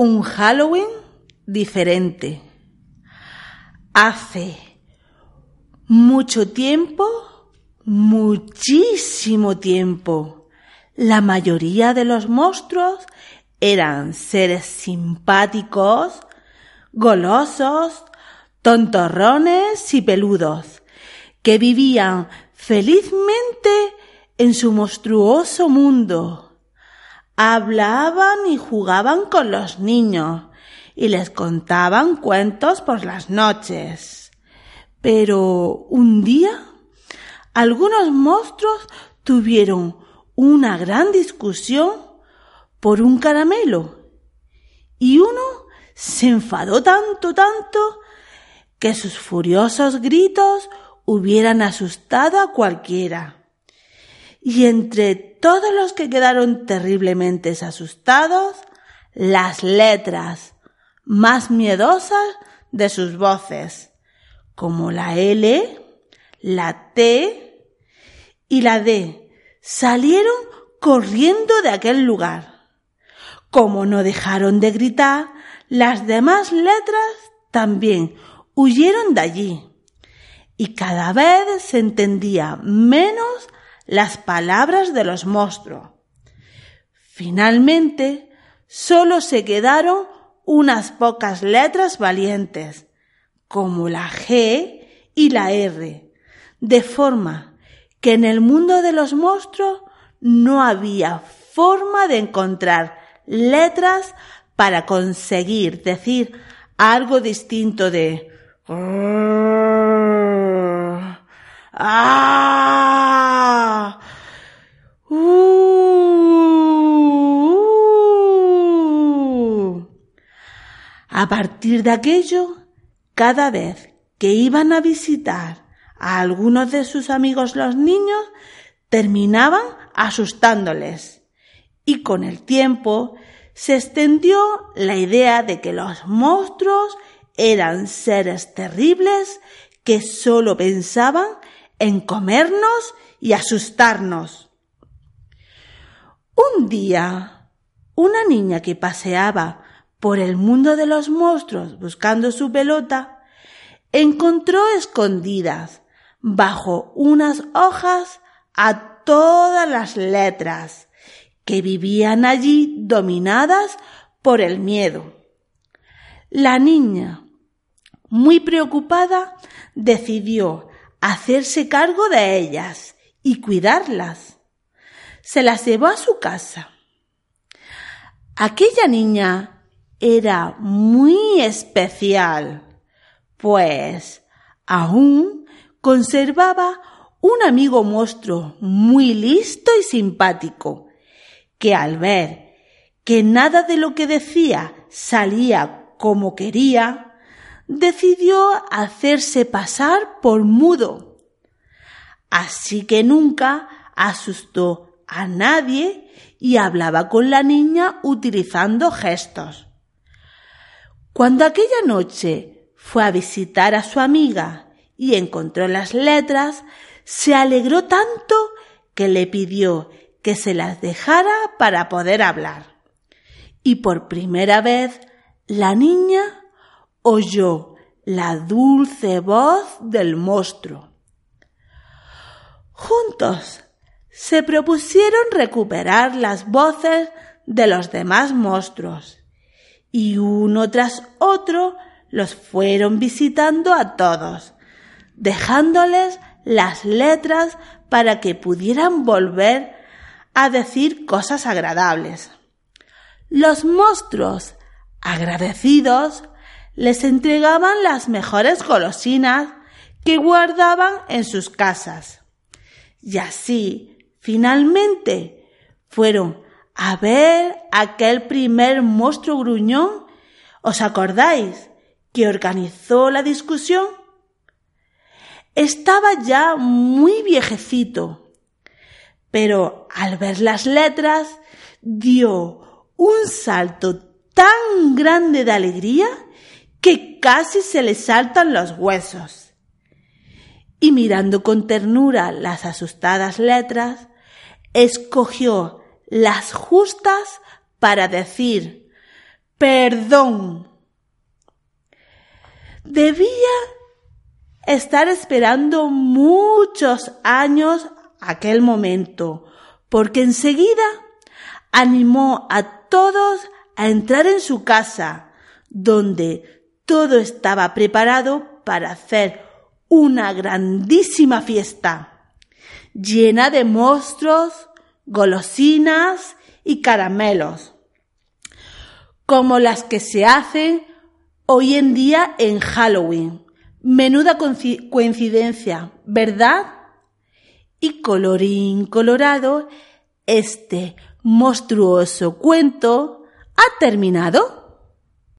un Halloween diferente. Hace mucho tiempo, muchísimo tiempo, la mayoría de los monstruos eran seres simpáticos, golosos, tontorrones y peludos, que vivían felizmente en su monstruoso mundo. Hablaban y jugaban con los niños y les contaban cuentos por las noches. Pero un día algunos monstruos tuvieron una gran discusión por un caramelo y uno se enfadó tanto, tanto, que sus furiosos gritos hubieran asustado a cualquiera. Y entre todos los que quedaron terriblemente asustados, las letras más miedosas de sus voces, como la L, la T y la D, salieron corriendo de aquel lugar. Como no dejaron de gritar, las demás letras también huyeron de allí. Y cada vez se entendía menos las palabras de los monstruos. Finalmente, solo se quedaron unas pocas letras valientes, como la G y la R, de forma que en el mundo de los monstruos no había forma de encontrar letras para conseguir decir algo distinto de ¡Ah! A partir de aquello, cada vez que iban a visitar a algunos de sus amigos los niños, terminaban asustándoles. Y con el tiempo se extendió la idea de que los monstruos eran seres terribles que sólo pensaban en comernos y asustarnos. Un día, una niña que paseaba por el mundo de los monstruos buscando su pelota, encontró escondidas bajo unas hojas a todas las letras que vivían allí dominadas por el miedo. La niña, muy preocupada, decidió hacerse cargo de ellas y cuidarlas. Se las llevó a su casa. Aquella niña era muy especial, pues aún conservaba un amigo monstruo muy listo y simpático, que al ver que nada de lo que decía salía como quería, decidió hacerse pasar por mudo. Así que nunca asustó a nadie y hablaba con la niña utilizando gestos. Cuando aquella noche fue a visitar a su amiga y encontró las letras, se alegró tanto que le pidió que se las dejara para poder hablar. Y por primera vez la niña oyó la dulce voz del monstruo. Juntos se propusieron recuperar las voces de los demás monstruos y uno tras otro los fueron visitando a todos, dejándoles las letras para que pudieran volver a decir cosas agradables. Los monstruos, agradecidos, les entregaban las mejores golosinas que guardaban en sus casas. Y así, finalmente, fueron a ver aquel primer monstruo gruñón. ¿Os acordáis que organizó la discusión? Estaba ya muy viejecito, pero al ver las letras dio un salto tan grande de alegría que casi se le saltan los huesos. Y mirando con ternura las asustadas letras, escogió las justas para decir perdón. Debía estar esperando muchos años aquel momento, porque enseguida animó a todos a entrar en su casa, donde todo estaba preparado para hacer una grandísima fiesta, llena de monstruos, golosinas y caramelos, como las que se hacen hoy en día en Halloween. Menuda coincidencia, ¿verdad? Y colorín colorado, este monstruoso cuento ha terminado.